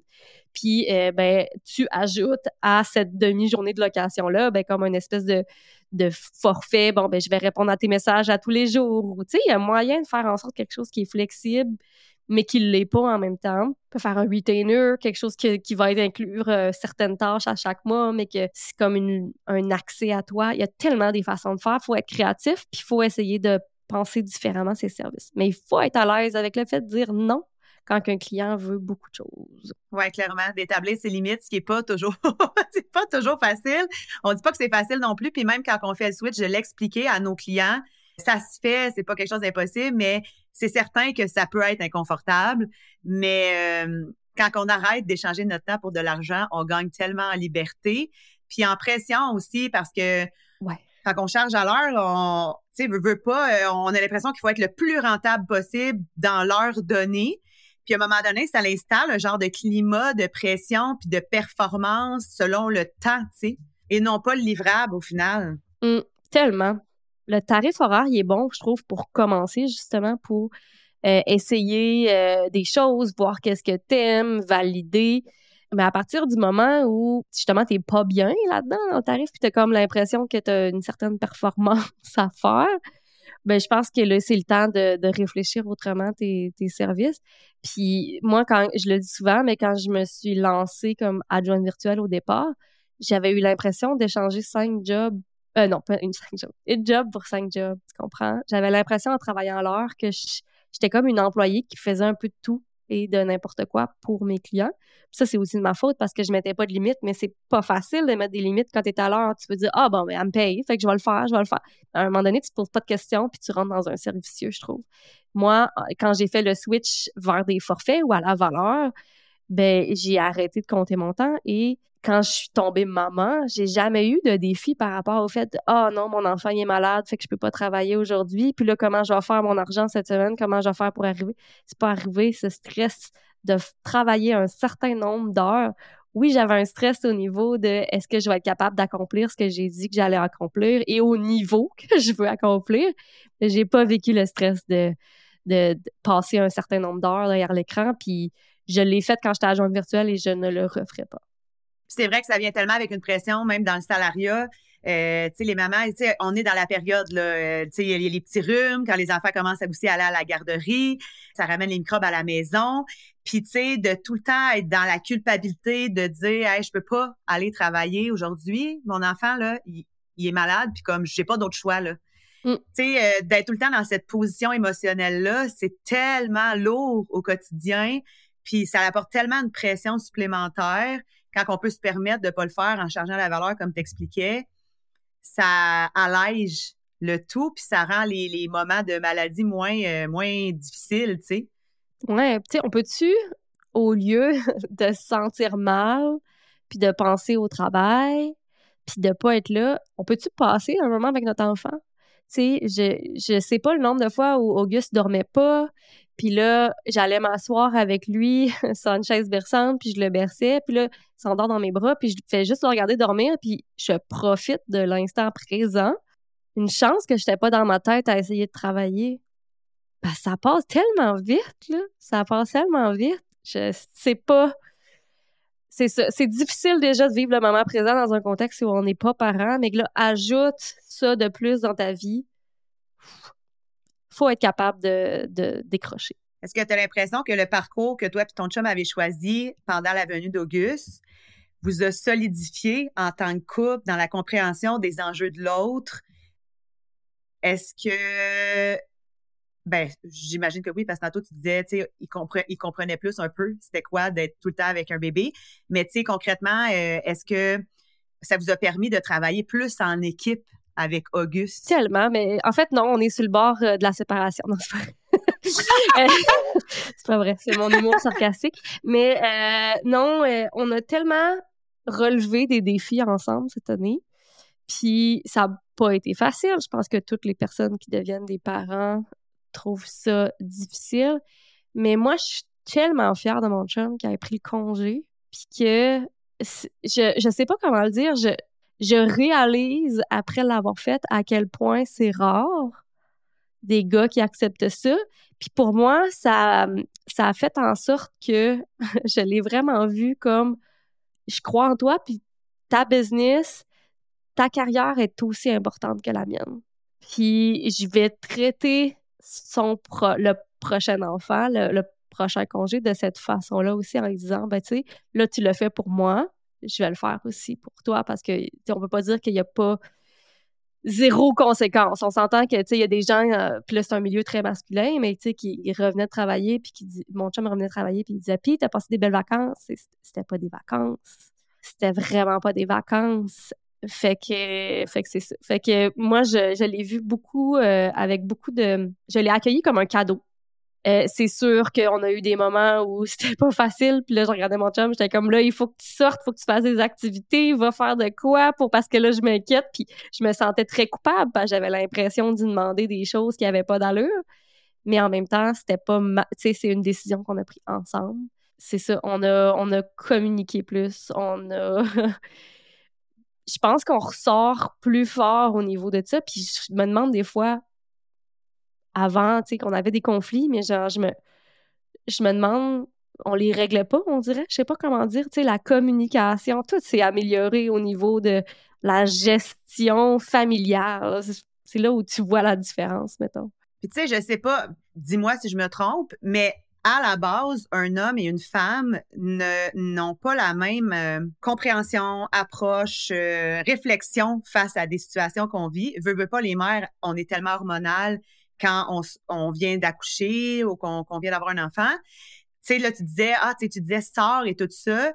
Puis euh, ben tu ajoutes à cette demi-journée de location-là, ben comme une espèce de de forfait, bon, ben, je vais répondre à tes messages à tous les jours. Tu sais, il y a moyen de faire en sorte quelque chose qui est flexible, mais qui ne l'est pas en même temps. On peut faire un retainer, quelque chose qui, va inclure euh, certaines tâches à chaque mois, mais que c'est comme un accès à toi. Il y a tellement des façons de faire. Il faut être créatif, puis il faut essayer de penser différemment ses services. Mais il faut être à l'aise avec le fait de dire non quand un client veut beaucoup de choses. Oui, clairement, d'établir ses limites, ce qui n'est pas toujours c'est pas toujours facile. On dit pas que c'est facile non plus. Puis même quand on fait le switch, je l'expliquer à nos clients. Ça se fait, c'est pas quelque chose d'impossible, mais c'est certain que ça peut être inconfortable, mais euh, quand on arrête d'échanger notre temps pour de l'argent, on gagne tellement en liberté, puis en pression aussi parce que quand on charge à l'heure, on, tu sais, veut, pas, euh, on a l'impression qu'il faut être le plus rentable possible dans l'heure donnée. Puis à un moment donné, ça installe un genre de climat de pression puis de performance selon le temps, tu sais, et non pas le livrable au final. Mmh, tellement le tarif horaire, il est bon, je trouve, pour commencer, justement, pour euh, essayer euh, des choses, voir qu'est-ce que t'aimes, valider. Mais à partir du moment où, justement, t'es pas bien là-dedans, dans le tarif, puis t'as comme l'impression que t'as une certaine performance à faire, ben je pense que là, c'est le temps de, de réfléchir autrement tes, tes, services. Puis moi, quand je le dis souvent, mais quand je me suis lancée comme adjointe virtuelle au départ, j'avais eu l'impression d'échanger cinq jobs euh, non, pas une cinq jobs. Une job pour cinq jobs, tu comprends? J'avais l'impression en travaillant à l'heure que j'étais comme une employée qui faisait un peu de tout et de n'importe quoi pour mes clients. ça, c'est aussi de ma faute parce que je mettais pas de limites, mais c'est pas facile de mettre des limites quand tu es à l'heure. Tu peux dire, ah bon, mais elle me paye, fait que je vais le faire, je vais le faire. À un moment donné, tu te poses pas de questions puis tu rentres dans un servicieux, je trouve. Moi, quand j'ai fait le switch vers des forfaits ou à la valeur, ben j'ai arrêté de compter mon temps et quand je suis tombée maman, j'ai jamais eu de défi par rapport au fait ah non mon enfant est malade, fait que je peux pas travailler aujourd'hui, puis là comment je vais faire mon argent cette semaine, comment je vais faire pour arriver? C'est pas arrivé ce stress de travailler un certain nombre d'heures. Oui, j'avais un stress au niveau de est-ce que je vais être capable d'accomplir ce que j'ai dit que j'allais accomplir et au niveau que je veux accomplir? Mais j'ai pas vécu le stress de, de, passer un certain nombre d'heures derrière l'écran puis je l'ai fait quand j'étais agente virtuelle et je ne le referai pas. C'est vrai que ça vient tellement avec une pression, même dans le salariat. Euh, tu sais, les mamans, on est dans la période, là, euh, tu sais, il y a les petits rhumes, quand les enfants commencent à aussi aller à la garderie, ça ramène les microbes à la maison. Puis, tu sais, de tout le temps être dans la culpabilité de dire, hey, je peux pas aller travailler aujourd'hui. Mon enfant, là, il, est malade, puis comme, j'ai pas d'autre choix, là. Mm. Tu sais, euh, d'être tout le temps dans cette position émotionnelle-là, c'est tellement lourd au quotidien. Puis ça apporte tellement de pression supplémentaire quand on peut se permettre de ne pas le faire en chargeant la valeur, comme tu expliquais. Ça allège le tout, puis ça rend les, moments de maladie moins, euh, moins difficiles, tu sais. Ouais, tu sais, on peut-tu, au lieu de se sentir mal, puis de penser au travail, puis de pas être là, on peut-tu passer un moment avec notre enfant? Tu sais, je, je sais pas le nombre de fois où Auguste dormait pas, puis là, j'allais m'asseoir avec lui sur une chaise berçante, puis je le berçais, puis là, il s'endort dans mes bras, puis je fais juste le regarder dormir, puis je profite de l'instant présent. Une chance que je n'étais pas dans ma tête à essayer de travailler. Ben, ça passe tellement vite, là. Ça passe tellement vite. Je sais pas. C'est C'est difficile déjà de vivre le moment présent dans un contexte où on n'est pas parent, mais que là, ajoute ça de plus dans ta vie faut être capable de, décrocher. Est-ce que tu as l'impression que le parcours que toi et ton chum avez choisi pendant la venue d'Auguste vous a solidifié en tant que couple dans la compréhension des enjeux de l'autre? Est-ce que ben, j'imagine que oui, parce que tantôt, tu disais, tu sais, il, comprenait plus un peu c'était quoi d'être tout le temps avec un bébé. Mais, tu sais, concrètement, euh, est-ce que ça vous a permis de travailler plus en équipe avec Auguste? Tellement, mais en fait, non, on est sur le bord euh, de la séparation. Non, c'est pas euh, c'est pas vrai, c'est mon humour sarcastique. Mais euh, non, on a tellement relevé des défis ensemble cette année. Puis ça n'a pas été facile. Je pense que toutes les personnes qui deviennent des parents trouvent ça difficile. Mais moi, je suis tellement fière de mon chum qui a pris le congé. Puis que je, je sais pas comment le dire. Je, je réalise après l'avoir fait à quel point c'est rare des gars qui acceptent ça. Puis pour moi, ça, ça a fait en sorte que je l'ai vraiment vu comme je crois en toi, puis ta business, ta carrière est aussi importante que la mienne. Puis je vais traiter son le prochain enfant, le, le, prochain congé de cette façon-là aussi en lui disant, ben tu sais, là tu le fais pour moi, je vais le faire aussi pour toi parce que on peut pas dire qu'il n'y a pas zéro conséquence. On s'entend que il y a des gens euh, puis là c'est un milieu très masculin mais tu sais qui revenaient travailler puis qui dit mon chum revenait de travailler puis il disait puis t'as passé des belles vacances, c'était pas des vacances. C'était vraiment pas des vacances. Fait que, fait que c'est ça. Fait que moi, je, je l'ai vu beaucoup euh, avec beaucoup de. Je l'ai accueilli comme un cadeau. Euh, c'est sûr qu'on a eu des moments où c'était pas facile. Puis là, je regardais mon chum, j'étais comme là, il faut que tu sortes, il faut que tu fasses des activités, va faire de quoi pour parce que là, je m'inquiète. Puis je me sentais très coupable parce que j'avais l'impression d'y demander des choses qui n'avaient pas d'allure. Mais en même temps, c'était pas tu sais, c'est une décision qu'on a prise ensemble. C'est ça, on a, on a communiqué plus, on a. je pense qu'on ressort plus fort au niveau de ça. Puis je me demande des fois, avant, tu sais, qu'on avait des conflits, mais genre, je me, je me demande, on les réglait pas, on dirait. Je sais pas comment dire, tu sais, la communication, tout s'est amélioré au niveau de la gestion familiale. C'est là où tu vois la différence, mettons. Puis tu sais, je sais pas, dis-moi si je me trompe, mais à la base, un homme et une femme n'ont pas la même euh, compréhension, approche, euh, réflexion face à des situations qu'on vit. Veux, veux pas, les mères, on est tellement hormonales quand on, vient d'accoucher ou qu'on vient d'avoir un enfant. tu sais, là, tu disais, ah, tu disais sort et tout ça.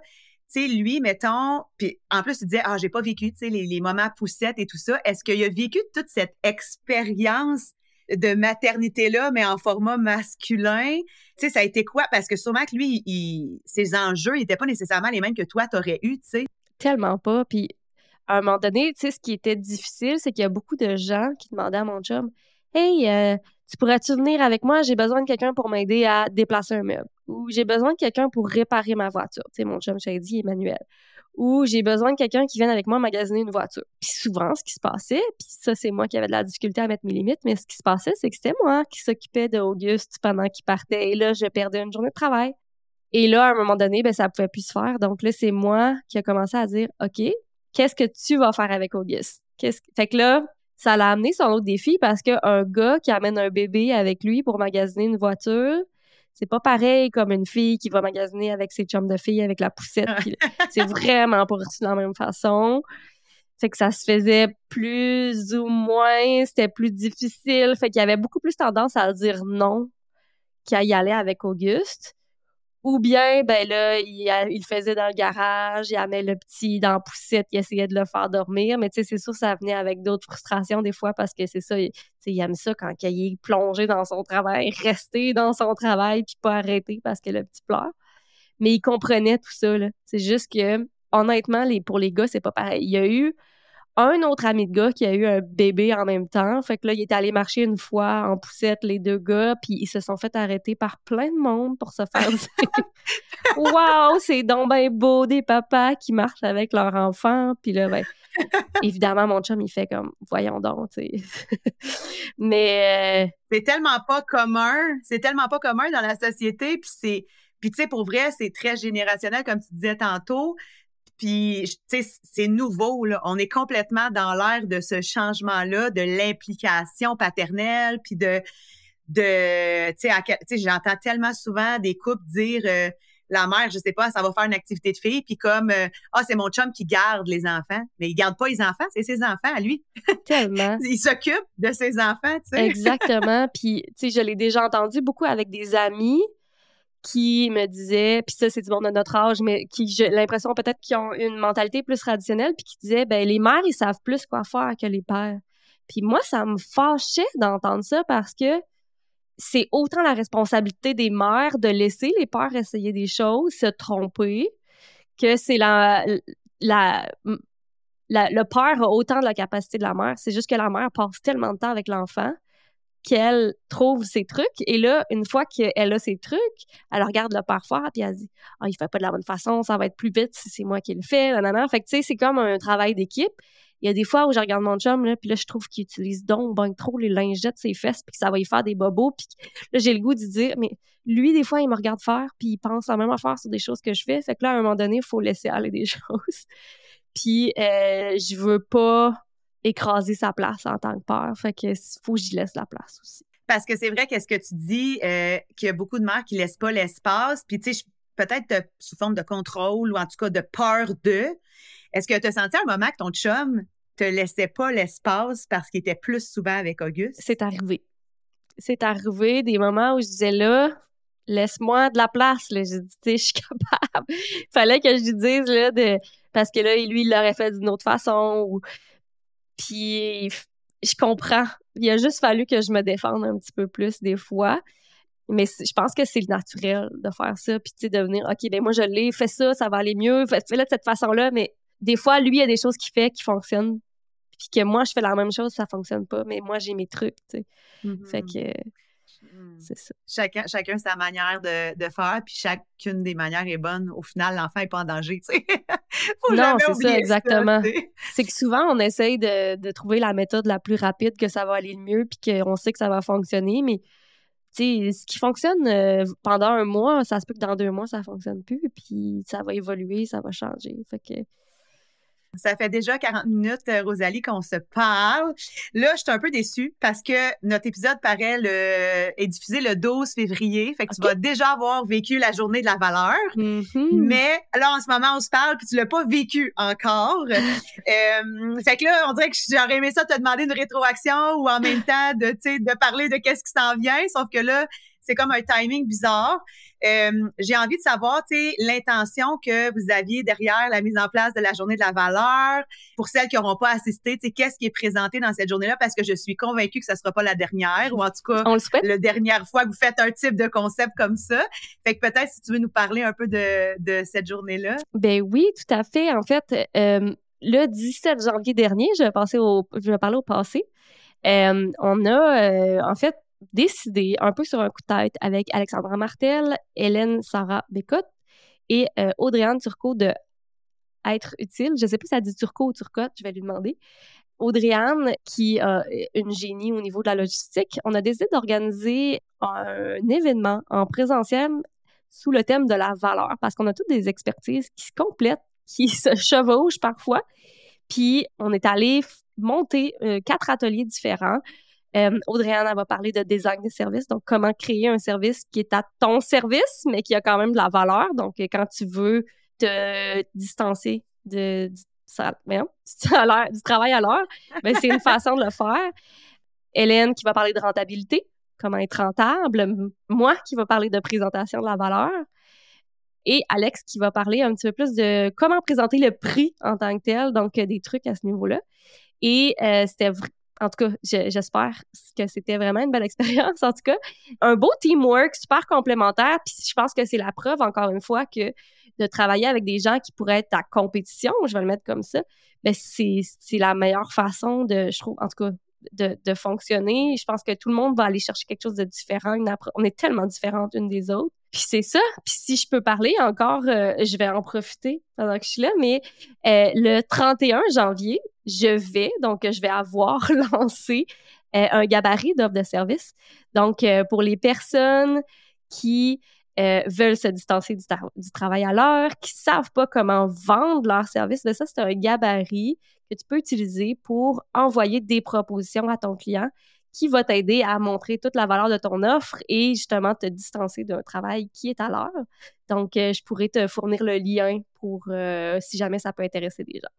Tu sais, lui, mettons, puis en plus, tu disais, ah, j'ai pas vécu, tu sais, les, les moments poussettes et tout ça. Est-ce qu'il a vécu toute cette expérience de maternité-là, mais en format masculin? Tu sais, ça a été quoi? Parce que sûrement que lui, ses enjeux n'étaient pas nécessairement les mêmes que toi, t'aurais eu, tu sais. Tellement pas. Puis à un moment donné, tu sais, ce qui était difficile, c'est qu'il y a beaucoup de gens qui demandaient à mon chum, Hey, euh, tu pourrais-tu venir avec moi? J'ai besoin de quelqu'un pour m'aider à déplacer un meuble. Ou j'ai besoin de quelqu'un pour réparer ma voiture. Tu sais, mon chum, dit Emmanuel. Ou j'ai besoin de quelqu'un qui vienne avec moi magasiner une voiture. Puis souvent, ce qui se passait, puis ça, c'est moi qui avais de la difficulté à mettre mes limites, mais ce qui se passait, c'est que c'était moi qui s'occupais d'Auguste pendant qu'il partait. Et là, je perdais une journée de travail. Et là, à un moment donné, ben, ça pouvait plus se faire. Donc là, c'est moi qui a commencé à dire, OK, qu'est-ce que tu vas faire avec Auguste? Qu'est-ce Fait que là, ça l'a amené son autre défi parce qu'un gars qui amène un bébé avec lui pour magasiner une voiture, c'est pas pareil comme une fille qui va magasiner avec ses chums de filles avec la poussette. c'est vraiment pas reçu de la même façon. Fait que ça se faisait plus ou moins, c'était plus difficile. Fait qu'il y avait beaucoup plus tendance à dire non qu'à y aller avec Auguste. Ou bien, ben là, il, faisait dans le garage, il amenait le petit dans la poussette, il essayait de le faire dormir. Mais tu sais, c'est sûr, ça venait avec d'autres frustrations des fois parce que c'est ça, il, il aime ça quand il est plongé dans son travail, rester dans son travail puis pas arrêter parce que le petit pleure. Mais il comprenait tout ça, là. C'est juste que, honnêtement, les, pour les gars, c'est pas pareil. Il y a eu un autre ami de gars qui a eu un bébé en même temps. Fait que là, il est allé marcher une fois en poussette, les deux gars, puis ils se sont fait arrêter par plein de monde pour se faire dire Waouh, c'est donc bien beau des papas qui marchent avec leur enfant. Puis là, ben, évidemment, mon chum, il fait comme Voyons donc, tu sais. Mais. Euh, c'est tellement pas commun. C'est tellement pas commun dans la société. Puis c'est. Puis, tu sais, pour vrai, c'est très générationnel, comme tu disais tantôt. Puis, tu sais, c'est nouveau, là. On est complètement dans l'ère de ce changement-là, de l'implication paternelle, puis de, de tu sais, j'entends tellement souvent des couples dire euh, la mère, je sais pas, ça va faire une activité de fille, puis comme euh, ah c'est mon chum qui garde les enfants, mais il garde pas les enfants, c'est ses enfants à lui. Tellement. il s'occupe de ses enfants, tu sais. Exactement. Puis tu sais, je l'ai déjà entendu beaucoup avec des amis qui me disait, puis ça c'est du monde de notre âge, mais qui j'ai l'impression peut-être qu'ils ont une mentalité plus traditionnelle, puis qui disait ben les mères ils savent plus quoi faire que les pères. Puis moi ça me fâchait d'entendre ça parce que c'est autant la responsabilité des mères de laisser les pères essayer des choses, se tromper, que c'est la, la, la, le père a autant de la capacité de la mère. C'est juste que la mère passe tellement de temps avec l'enfant qu'elle trouve ses trucs. Et là, une fois qu'elle a ses trucs, elle regarde le faire, puis elle dit « Ah, il fait pas de la bonne façon, ça va être plus vite si c'est moi qui le fais. » Fait que, tu sais, c'est comme un travail d'équipe. Il y a des fois où je regarde mon chum, là, puis là, je trouve qu'il utilise donc ben trop les lingettes, ses fesses, puis que ça va y faire des bobos. Puis là, j'ai le goût de dire, mais lui, des fois, il me regarde faire, puis il pense la même affaire sur des choses que je fais. Fait que là, à un moment donné, il faut laisser aller des choses. puis euh, je veux pas écraser sa place en tant que père. Fait que faut que j'y laisse la place aussi. Parce que c'est vrai qu'est-ce que tu dis, euh, qu'il y a beaucoup de mères qui laissent pas l'espace. Puis tu sais, peut-être sous forme de contrôle ou en tout cas de peur de. Est-ce que tu as senti à un moment que ton chum te laissait pas l'espace parce qu'il était plus souvent avec Auguste? C'est arrivé. C'est arrivé des moments où je disais là, laisse-moi de la place. Là. J'ai dit, tu sais, je suis capable. Il fallait que je lui dise, là, de... parce que là, lui, il l'aurait fait d'une autre façon. Ou... Puis je comprends. Il a juste fallu que je me défende un petit peu plus des fois. Mais je pense que c'est le naturel de faire ça. Puis, tu sais, de venir, OK, ben moi, je l'ai, fais ça, ça va aller mieux, fais-le de cette façon-là. Mais des fois, lui, il y a des choses qu'il fait qui fonctionnent. Puis que moi, je fais la même chose, ça fonctionne pas. Mais moi, j'ai mes trucs, tu sais. Fait mm-hmm. que Mm. C'est ça. Chacun, chacun sa manière de, de, faire, puis chacune des manières est bonne. Au final, l'enfant n'est pas en danger, tu sais. non, c'est ça, exactement. C'est que souvent, on essaye de, de, trouver la méthode la plus rapide, que ça va aller le mieux, puis qu'on sait que ça va fonctionner, mais ce qui fonctionne euh, pendant un mois, ça se peut que dans deux mois, ça fonctionne plus, puis ça va évoluer, ça va changer. Fait que ça fait déjà 40 minutes, euh, Rosalie, qu'on se parle. Là, je suis un peu déçue parce que notre épisode paraît le, est diffusé le 12 février. Fait que tu vas déjà avoir vécu la journée de la valeur. Mm-hmm. Mais là, en ce moment, on se parle puis tu l'as pas vécu encore. euh, fait que là, on dirait que j'aurais aimé ça te demander une rétroaction ou en même temps de, de parler de qu'est-ce qui s'en vient. Sauf que là, c'est comme un timing bizarre. Euh, j'ai envie de savoir, tu sais, l'intention que vous aviez derrière la mise en place de la journée de la valeur. Pour celles qui n'auront pas assisté, tu sais, qu'est-ce qui est présenté dans cette journée-là? Parce que je suis convaincue que ça sera pas la dernière, ou en tout cas, On le la dernière fois que vous faites un type de concept comme ça. Fait que peut-être si tu veux nous parler un peu de, de cette journée-là. Ben oui, tout à fait. En fait, euh, le 17 janvier dernier, je vais, passer au, je vais parler au passé. Euh, on a, euh, en fait, décidé, un peu sur un coup de tête, avec Alexandra Martel, Hélène Sarah Bécotte et euh, Audrey-Anne Turcot de Être utile. Je ne sais pas si ça dit Turcot ou Turcotte, je vais lui demander. Audrey-Anne, qui est une génie au niveau de la logistique, on a décidé d'organiser un événement en présentiel sous le thème de la valeur, parce qu'on a toutes des expertises qui se complètent, qui se chevauchent parfois. Puis, on est allé monter euh, quatre ateliers différents. Euh, Audrey-Anne, va parler de design de service, donc comment créer un service qui est à ton service, mais qui a quand même de la valeur. Donc, euh, quand tu veux te distancer de, du, salaire, du travail à l'heure, ben, c'est une façon de le faire. Hélène qui va parler de rentabilité, comment être rentable. Moi qui va parler de présentation de la valeur. Et Alex qui va parler un petit peu plus de comment présenter le prix en tant que tel, donc des trucs à ce niveau-là. Et euh, c'était en tout cas, j'espère que c'était vraiment une belle expérience. En tout cas, un beau teamwork, super complémentaire. Puis je pense que c'est la preuve, encore une fois, que de travailler avec des gens qui pourraient être à compétition, je vais le mettre comme ça, ben c'est la meilleure façon de, je trouve, en tout cas, de, de, fonctionner. Je pense que tout le monde va aller chercher quelque chose de différent. on est tellement différentes une des autres. Puis c'est ça. Puis si je peux parler encore, euh, je vais en profiter pendant que je suis là. Mais euh, le 31 janvier, je vais, donc je vais avoir lancé euh, un gabarit d'offres de service. Donc pour les personnes qui veulent se distancer du, travail à l'heure, qui savent pas comment vendre leur service, ben ça c'est un gabarit que tu peux utiliser pour envoyer des propositions à ton client qui va t'aider à montrer toute la valeur de ton offre et justement te distancer d'un travail qui est à l'heure. Donc, euh, je pourrais te fournir le lien pour euh, si jamais ça peut intéresser des gens.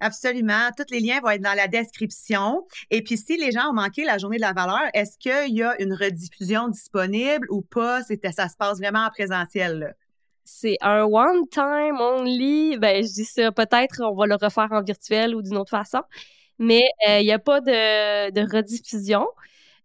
Absolument. Tous les liens vont être dans la description. Et puis, si les gens ont manqué la journée de la valeur, est-ce qu'il y a une rediffusion disponible ou pas? Ça se passe vraiment en présentiel? C'est un one time only. Ben, je dis ça, peut-être on va le refaire en virtuel ou d'une autre façon mais il euh, n'y a pas de, rediffusion.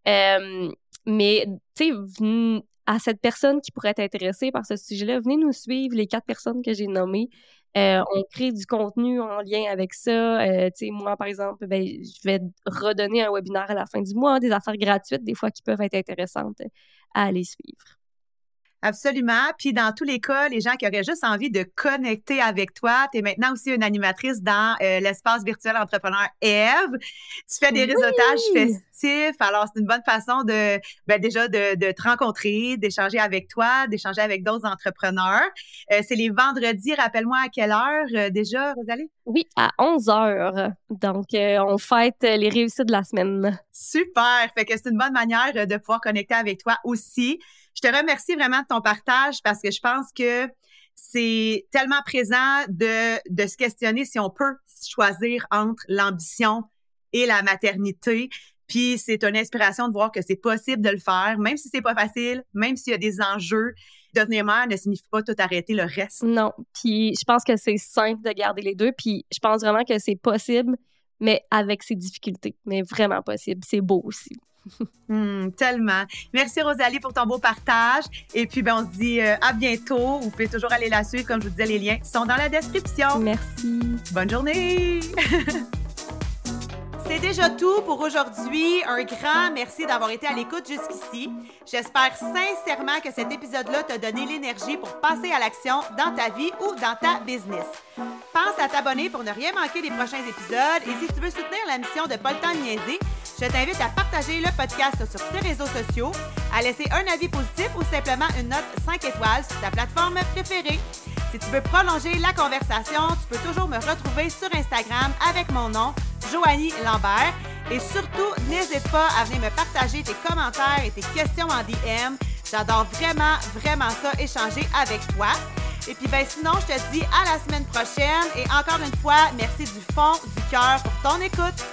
Euh, mais, tu sais, à cette personne qui pourrait être intéressée par ce sujet-là, venez nous suivre, les quatre personnes que j'ai nommées. Euh, on crée du contenu en lien avec ça. sais, moi, par exemple, ben, je vais redonner un webinaire à la fin du mois, des affaires gratuites, des fois qui peuvent être intéressantes à aller suivre. Absolument. Puis dans tous les cas, les gens qui auraient juste envie de connecter avec toi, tu es maintenant aussi une animatrice dans euh, l'espace virtuel entrepreneur Eve. Tu fais des réseautages festifs. Alors, c'est une bonne façon de ben, déjà de, de, te rencontrer, d'échanger avec toi, d'échanger avec d'autres entrepreneurs. Euh, c'est les vendredis, rappelle-moi à quelle heure euh, déjà, Rosalie? Oui, à 11 heures. Donc, on fête les réussites de la semaine. Super. Fait que c'est une bonne manière de pouvoir connecter avec toi aussi. Je te remercie vraiment de ton partage parce que je pense que c'est tellement présent de, de se questionner si on peut choisir entre l'ambition et la maternité. Puis c'est une inspiration de voir que c'est possible de le faire, même si c'est pas facile, même s'il y a des enjeux. Devenir mère ne signifie pas tout arrêter le reste. Non. Puis je pense que c'est simple de garder les deux. Puis je pense vraiment que c'est possible, mais avec ses difficultés. Mais vraiment possible. C'est beau aussi. Hmm, tellement. Merci Rosalie pour ton beau partage. Et puis, ben, on se dit euh, à bientôt. Vous pouvez toujours aller la suivre. Comme je vous disais, les liens sont dans la description. Merci. Bonne journée. C'est déjà tout pour aujourd'hui. Un grand merci d'avoir été à l'écoute jusqu'ici. J'espère sincèrement que cet épisode-là t'a donné l'énergie pour passer à l'action dans ta vie ou dans ta business. Pense à t'abonner pour ne rien manquer des prochains épisodes et si tu veux soutenir la mission de Temps Niaiser, je t'invite à partager le podcast sur tes réseaux sociaux, à laisser un avis positif ou simplement une note 5 étoiles sur ta plateforme préférée. Si tu veux prolonger la conversation, tu peux toujours me retrouver sur Instagram avec mon nom, Joanie Lambert. Et surtout, n'hésite pas à venir me partager tes commentaires et tes questions en DM. J'adore vraiment, vraiment ça, échanger avec toi. Et puis ben sinon, je te dis à la semaine prochaine et encore une fois, merci du fond du cœur pour ton écoute.